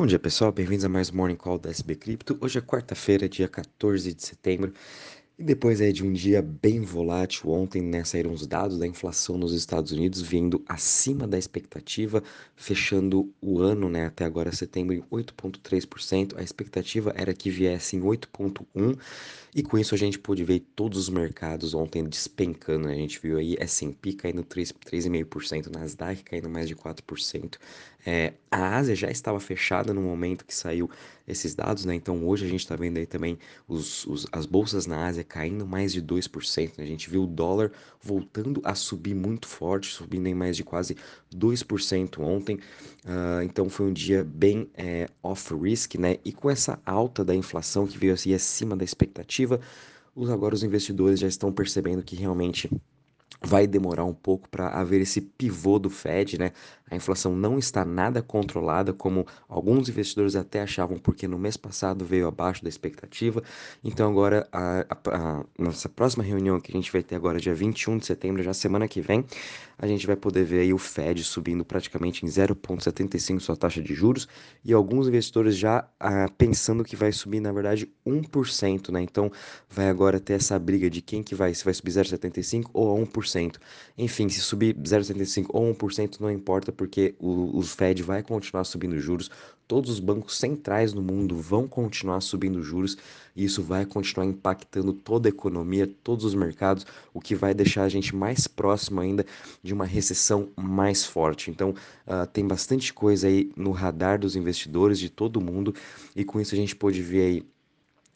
Bom dia pessoal, bem-vindos a mais Morning Call da SB Cripto. Hoje é quarta-feira, dia 14 de setembro, e depois é de um dia bem volátil, ontem né, saíram os dados da inflação nos Estados Unidos vindo acima da expectativa, fechando o ano né, até agora setembro em 8,3%. A expectativa era que viesse em 8,1%, e com isso a gente pôde ver todos os mercados ontem despencando. Né? A gente viu aí S&P caindo 3,5%, Nasdaq caindo mais de 4%. É, a Ásia já estava fechada no momento que saiu esses dados, né? Então hoje a gente está vendo aí também os, os, as bolsas na Ásia caindo mais de 2%. Né? A gente viu o dólar voltando a subir muito forte, subindo em mais de quase 2% ontem. Uh, então foi um dia bem é, off-risk, né? E com essa alta da inflação que veio assim acima da expectativa, os, agora os investidores já estão percebendo que realmente vai demorar um pouco para haver esse pivô do Fed, né? A inflação não está nada controlada, como alguns investidores até achavam, porque no mês passado veio abaixo da expectativa. Então, agora, a, a, a nossa próxima reunião que a gente vai ter agora, dia 21 de setembro, já semana que vem, a gente vai poder ver aí o Fed subindo praticamente em 0,75 sua taxa de juros e alguns investidores já ah, pensando que vai subir, na verdade, 1%, né? Então, vai agora ter essa briga de quem que vai, se vai subir 0,75 ou 1%. Enfim, se subir 0,75 ou 1%, não importa, porque o, o Fed vai continuar subindo juros, todos os bancos centrais no mundo vão continuar subindo juros e isso vai continuar impactando toda a economia, todos os mercados, o que vai deixar a gente mais próximo ainda de uma recessão mais forte. Então, uh, tem bastante coisa aí no radar dos investidores de todo mundo e com isso a gente pode ver aí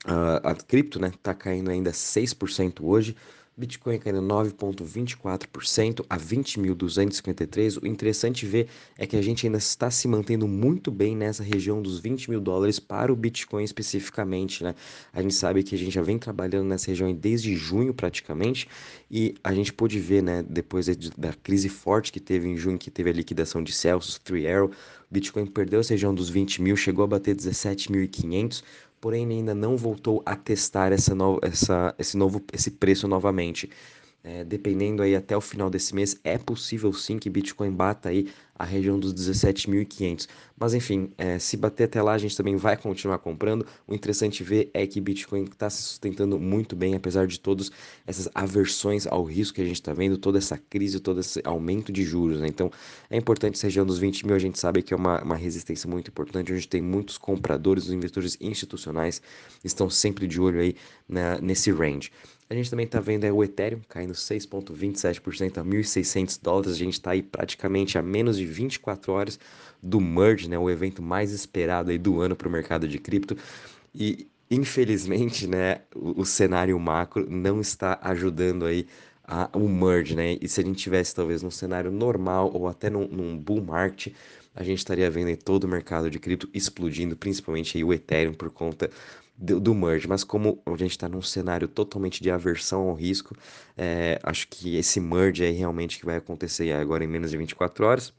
uh, a cripto, né, tá caindo ainda 6% hoje, Bitcoin caindo 9,24% a 20.253. O interessante ver é que a gente ainda está se mantendo muito bem nessa região dos 20 mil dólares para o Bitcoin especificamente, né? A gente sabe que a gente já vem trabalhando nessa região desde junho praticamente e a gente pôde ver, né, depois da crise forte que teve em junho, que teve a liquidação de Celsius, Three Arrow, Bitcoin perdeu essa região dos 20 mil, chegou a bater 17.500 porém ainda não voltou a testar essa no, essa, esse novo esse preço novamente. É, dependendo aí até o final desse mês, é possível sim que Bitcoin bata aí a região dos 17.500. Mas enfim, é, se bater até lá, a gente também vai continuar comprando. O interessante ver é que Bitcoin está se sustentando muito bem, apesar de todas essas aversões ao risco que a gente está vendo, toda essa crise, todo esse aumento de juros. Né? Então, é importante essa região dos 20 mil, a gente sabe que é uma, uma resistência muito importante, onde tem muitos compradores, os investidores institucionais estão sempre de olho aí nesse range. A gente também está vendo é, o Ethereum caindo 6,27% a 1.600 dólares. A gente está aí praticamente a menos de 24 horas do Merge, né, o evento mais esperado aí do ano para o mercado de cripto. E infelizmente, né, o, o, cenário macro não está ajudando aí a, o Merge, né? E se a gente tivesse talvez num cenário normal ou até num, num bull market, a gente estaria vendo todo o mercado de cripto explodindo, principalmente aí o Ethereum por conta do, do merge, mas como a gente está num cenário totalmente de aversão ao risco, é, acho que esse merge aí realmente que vai acontecer agora em menos de 24 horas,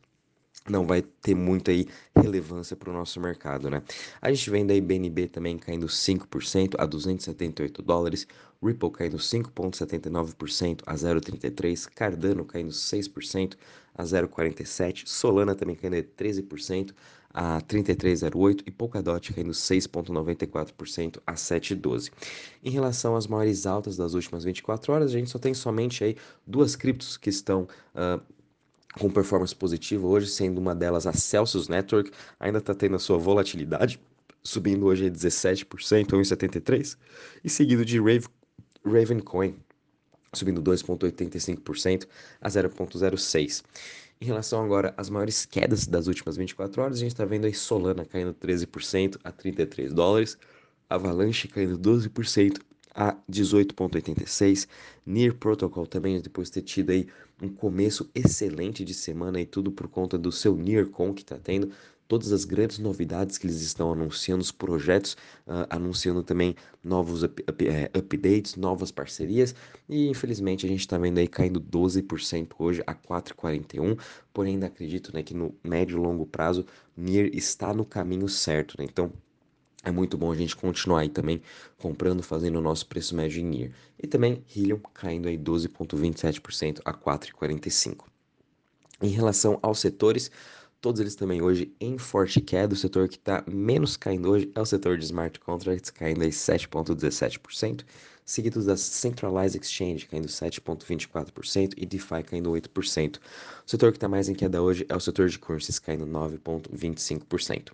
não vai ter muita aí relevância para o nosso mercado, né? A gente vem daí BNB também caindo 5% a 278 dólares, Ripple caindo 5,79% a 0,33%, Cardano caindo 6% a 0,47%, Solana também caindo 13% a 33,08 e Polkadot caindo 6,94% a 7,12. Em relação às maiores altas das últimas 24 horas, a gente só tem somente aí duas criptos que estão uh, com performance positiva hoje, sendo uma delas a Celsius Network, ainda está tendo a sua volatilidade, subindo hoje 17%, 1,73%, e seguido de Rave, Ravencoin, subindo 2,85% a 0,06%. Em relação agora às maiores quedas das últimas 24 horas, a gente está vendo aí Solana caindo 13% a 33 dólares, Avalanche caindo 12% a 18,86. Near Protocol também, depois de ter tido aí um começo excelente de semana e tudo por conta do seu NearCon que está tendo, todas as grandes novidades que eles estão anunciando, os projetos, uh, anunciando também novos up, up, é, updates, novas parcerias. E infelizmente a gente está vendo aí caindo 12% hoje a 4,41. Porém, ainda acredito né, que no médio e longo prazo, NIR está no caminho certo. Né? Então, é muito bom a gente continuar aí também comprando, fazendo o nosso preço médio em NIR. E também Helium caindo aí 12,27% a 4,45. Em relação aos setores, todos eles também hoje em forte queda. O setor que está menos caindo hoje é o setor de smart contracts, caindo aí 7,17%, seguido da Centralized Exchange, caindo 7,24% e DeFi caindo 8%. O setor que está mais em queda hoje é o setor de currencies, caindo 9,25%.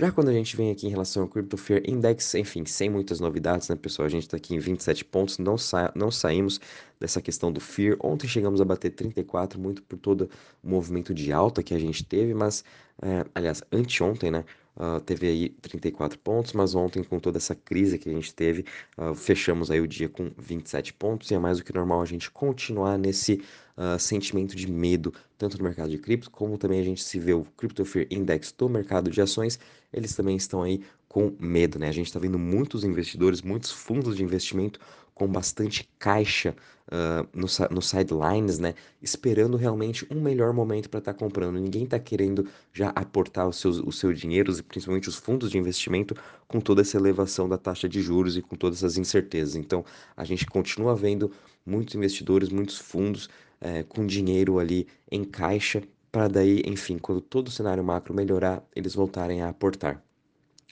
Já quando a gente vem aqui em relação ao Crypto Fear Index, enfim, sem muitas novidades, né, pessoal? A gente está aqui em 27 pontos, não, sa não saímos dessa questão do Fear. Ontem chegamos a bater 34, muito por todo o movimento de alta que a gente teve, mas, é, aliás, anteontem, né? Uh, teve aí 34 pontos, mas ontem, com toda essa crise que a gente teve, uh, fechamos aí o dia com 27 pontos, e é mais do que normal a gente continuar nesse uh, sentimento de medo, tanto no mercado de cripto, como também a gente se vê o Crypto Fear Index do mercado de ações, eles também estão aí com medo, né? A gente está vendo muitos investidores, muitos fundos de investimento com bastante caixa uh, no, no sidelines, né? Esperando realmente um melhor momento para estar tá comprando. Ninguém está querendo já aportar os seus, os seus dinheiros e principalmente os fundos de investimento com toda essa elevação da taxa de juros e com todas essas incertezas. Então, a gente continua vendo muitos investidores, muitos fundos é, com dinheiro ali em caixa para daí, enfim, quando todo o cenário macro melhorar, eles voltarem a aportar.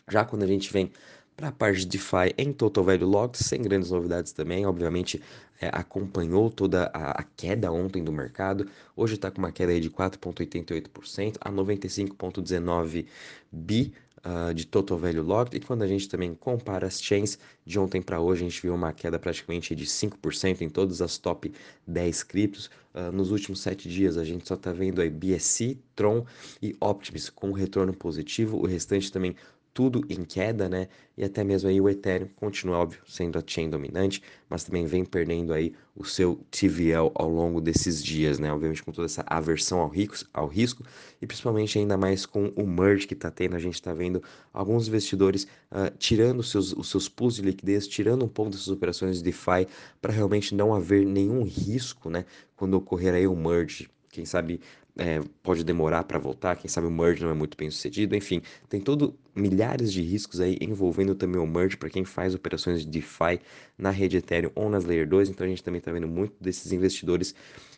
Já quando a gente vem para a parte de DeFi em Total Value Locked, sem grandes novidades também, obviamente é, acompanhou toda a, a, queda ontem do mercado, hoje está com uma queda de 4,88% a 95,19 bi uh, de Total Value Locked, e quando a gente também compara as chains, de ontem para hoje a gente viu uma queda praticamente de 5% em todas as top 10 criptos, uh, nos últimos 7 dias a gente só está vendo aí BSC, Tron e Optimus com retorno positivo, o restante também tudo em queda, né? E até mesmo aí o Ethereum continua, óbvio, sendo a chain dominante, mas também vem perdendo aí o seu TVL ao longo desses dias, né? Obviamente com toda essa aversão ao, rico, ao risco e principalmente ainda mais com o merge que está tendo, a gente está vendo alguns investidores uh, tirando seus, os seus pools de liquidez, tirando um pouco dessas operações de DeFi para realmente não haver nenhum risco, né? Quando ocorrer aí o merge, quem sabe é, pode demorar para voltar, quem sabe o merge não é muito bem sucedido, enfim, tem todo milhares de riscos aí envolvendo também o merge para quem faz operações de DeFi na rede Ethereum ou nas Layer 2, então a gente também está vendo muito desses investidores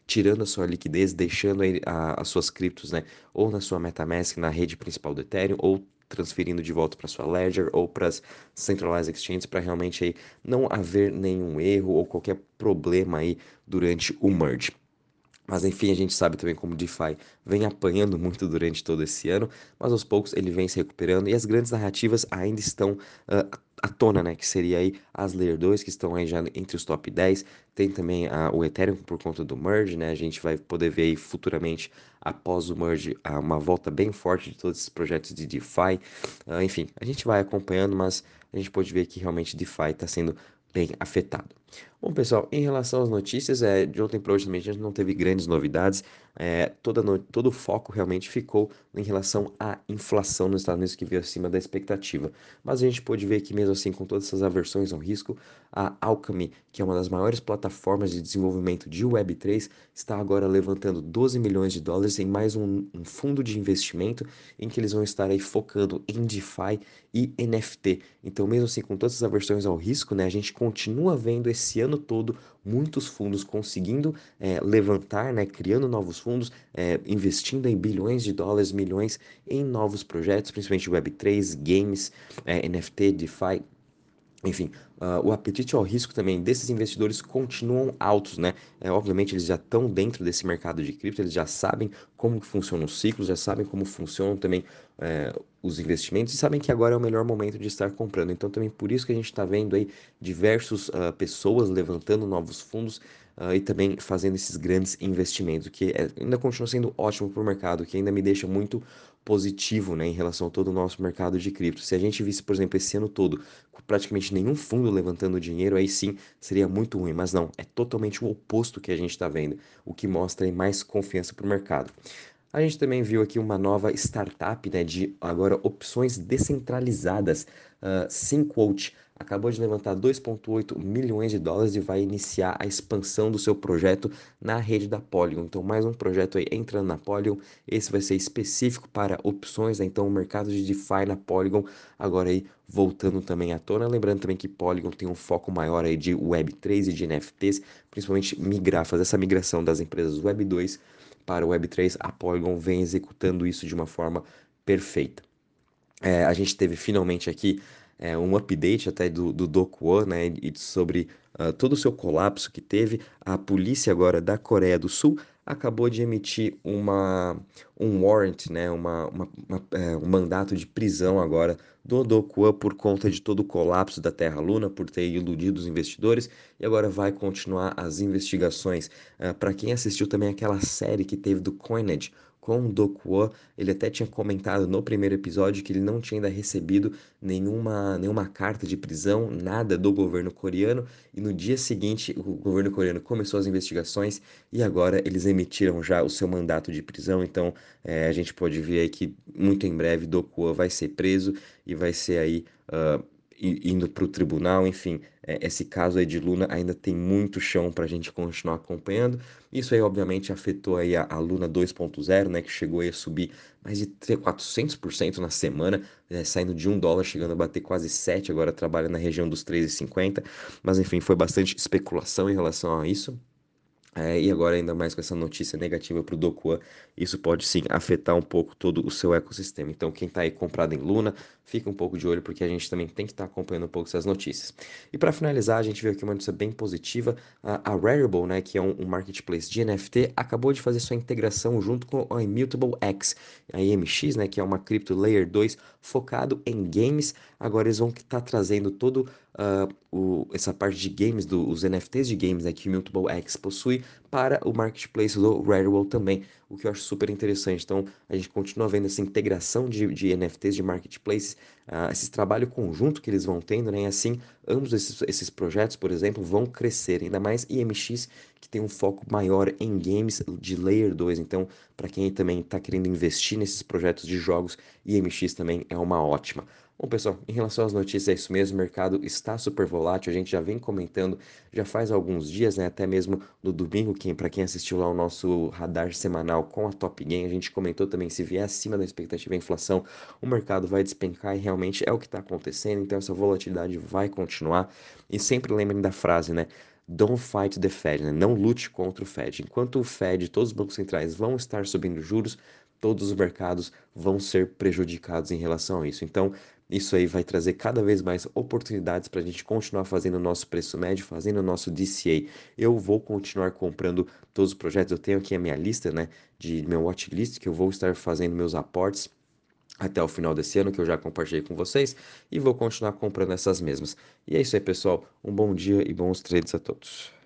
tirando a sua liquidez, deixando a, as suas criptos, né, ou na sua MetaMask, na rede principal do Ethereum, ou transferindo de volta para sua ledger ou para as centralized exchanges para realmente aí não haver nenhum erro ou qualquer problema aí durante o merge. Mas enfim, a gente sabe também como o DeFi vem apanhando muito durante todo esse ano, mas aos poucos ele vem se recuperando e as grandes narrativas ainda estão uh, à tona, né? Que seria aí as Layer 2, que estão aí já entre os top 10. Tem também uh, o Ethereum por conta do merge, né? A gente vai poder ver aí futuramente, após o merge, uh, uma volta bem forte de todos esses projetos de DeFi. enfim, a gente vai acompanhando, mas a gente pode ver que realmente DeFi está sendo bem afetado. Bom, pessoal, em relação às notícias, é, de ontem para hoje também a gente não teve grandes novidades. É, toda no, todo o foco realmente ficou em relação à inflação nos Estados Unidos, que veio acima da expectativa. Mas a gente pôde ver que, mesmo assim, com todas essas aversões ao risco, a Alchemy, que é uma das maiores plataformas de desenvolvimento de Web3, está agora levantando 12 milhões de dólares em mais um, um fundo de investimento em que eles vão estar aí focando em DeFi e NFT. Então, mesmo assim, com todas essas aversões ao risco, né, a gente continua vendo esse ano todo muitos fundos conseguindo é, levantar, né, criando novos fundos, é, investindo em bilhões de dólares, milhões em novos projetos, principalmente Web3, games, é, NFT, DeFi, enfim, uh, o apetite ao risco também desses investidores continuam altos, né? É, obviamente eles já estão dentro desse mercado de cripto, eles já sabem como funcionam os ciclos, já sabem como funcionam também é, os investimentos e sabem que agora é o melhor momento de estar comprando. Então também por isso que a gente está vendo aí diversas uh, pessoas levantando novos fundos uh, e também fazendo esses grandes investimentos, que é, ainda continua sendo ótimo para o mercado, que ainda me deixa muito positivo né, em relação a todo o nosso mercado de cripto. Se a gente visse, por exemplo, esse ano todo, praticamente nenhum fundo levantando dinheiro, aí sim seria muito ruim. Mas não, é totalmente o oposto que a gente está vendo, o que mostra mais confiança para o mercado. A gente também viu aqui uma nova startup né, de agora opções descentralizadas, uh, SyncQuote, acabou de levantar 2,8 milhões de dólares e vai iniciar a expansão do seu projeto na rede da Polygon. Então, mais um projeto aí entrando na Polygon. Esse vai ser específico para opções, né? então o mercado de DeFi na Polygon agora aí voltando também à tona. Lembrando também que Polygon tem um foco maior aí de Web3 e de NFTs, principalmente migrar, fazer essa migração das empresas Web2 para o Web3, a Polygon vem executando isso de uma forma perfeita. É, a gente teve finalmente aqui é, um update até do, do né, e sobre uh, todo o seu colapso que teve. A polícia agora da Coreia do Sul acabou de emitir uma, um warrant, né, uma, uma, uma é, um mandato de prisão agora do Dokuo por conta de todo o colapso da Terra Luna, por ter iludido os investidores, e agora vai continuar as investigações. Uh, Para quem assistiu também aquela série que teve do Coinage, com o Dokuo, ele até tinha comentado no primeiro episódio que ele não tinha ainda recebido nenhuma, nenhuma carta de prisão, nada do governo coreano, e no dia seguinte o governo coreano começou as investigações e agora eles emitiram já o seu mandato de prisão, então é, a gente pode ver aí que muito em breve Dokuo vai ser preso e vai ser aí... Uh, indo para o tribunal, enfim, é, esse caso aí de Luna ainda tem muito chão para a gente continuar acompanhando. Isso aí, obviamente, afetou aí a, a Luna 2.0, né, que chegou a subir mais de 400% na semana, né, saindo de 1 dólar, chegando a bater quase 7, agora trabalha na região dos 3,50. Mas, enfim, foi bastante especulação em relação a isso. É, e agora, ainda mais com essa notícia negativa para o Dokua, isso pode sim afetar um pouco todo o seu ecossistema. Então, quem está aí comprado em Luna, fica um pouco de olho, porque a gente também tem que estar tá acompanhando um pouco essas notícias. E para finalizar, a gente viu aqui uma notícia bem positiva: a, a Rarible, né, que é um, um, marketplace de NFT, acabou de fazer sua integração junto com a Immutable X, a IMX, né, que é uma cripto Layer 2 focado em games. Agora eles vão estar tá trazendo todo uh, o, essa parte de games, do, os NFTs de games né, que o Mutable X possui para o marketplace do Rarible também, o que eu acho super interessante. Então, a gente continua vendo essa integração de, de NFTs de marketplaces, uh, esse trabalho conjunto que eles vão tendo, né? E assim, ambos esses, esses projetos, por exemplo, vão crescer, ainda mais IMX, que tem um foco maior em games de Layer 2. Então, para quem também está querendo investir nesses projetos de jogos, IMX também é uma ótima. Bom, pessoal, em relação às notícias, é isso mesmo. O mercado está super volátil. A gente já vem comentando já faz alguns dias, né? Até mesmo no domingo, quem, para quem assistiu lá o nosso radar semanal com a Top Game, a gente comentou também se vier acima da expectativa a inflação, o mercado vai despencar e realmente é o que está acontecendo. Então, essa volatilidade vai continuar. E sempre lembrem da frase, né? Don't fight the Fed, né? não lute contra o Fed. Enquanto o Fed, todos os bancos centrais vão estar subindo juros, todos os mercados vão ser prejudicados em relação a isso. Então, isso aí vai trazer cada vez mais oportunidades para a gente continuar fazendo o nosso preço médio, fazendo o nosso DCA. Eu vou continuar comprando todos os projetos. Eu tenho aqui a minha lista, né, de meu watchlist, que eu vou estar fazendo meus aportes até o final desse ano, que eu já compartilhei com vocês, e vou continuar comprando essas mesmas. E é isso aí, pessoal. Um bom dia e bons trades a todos.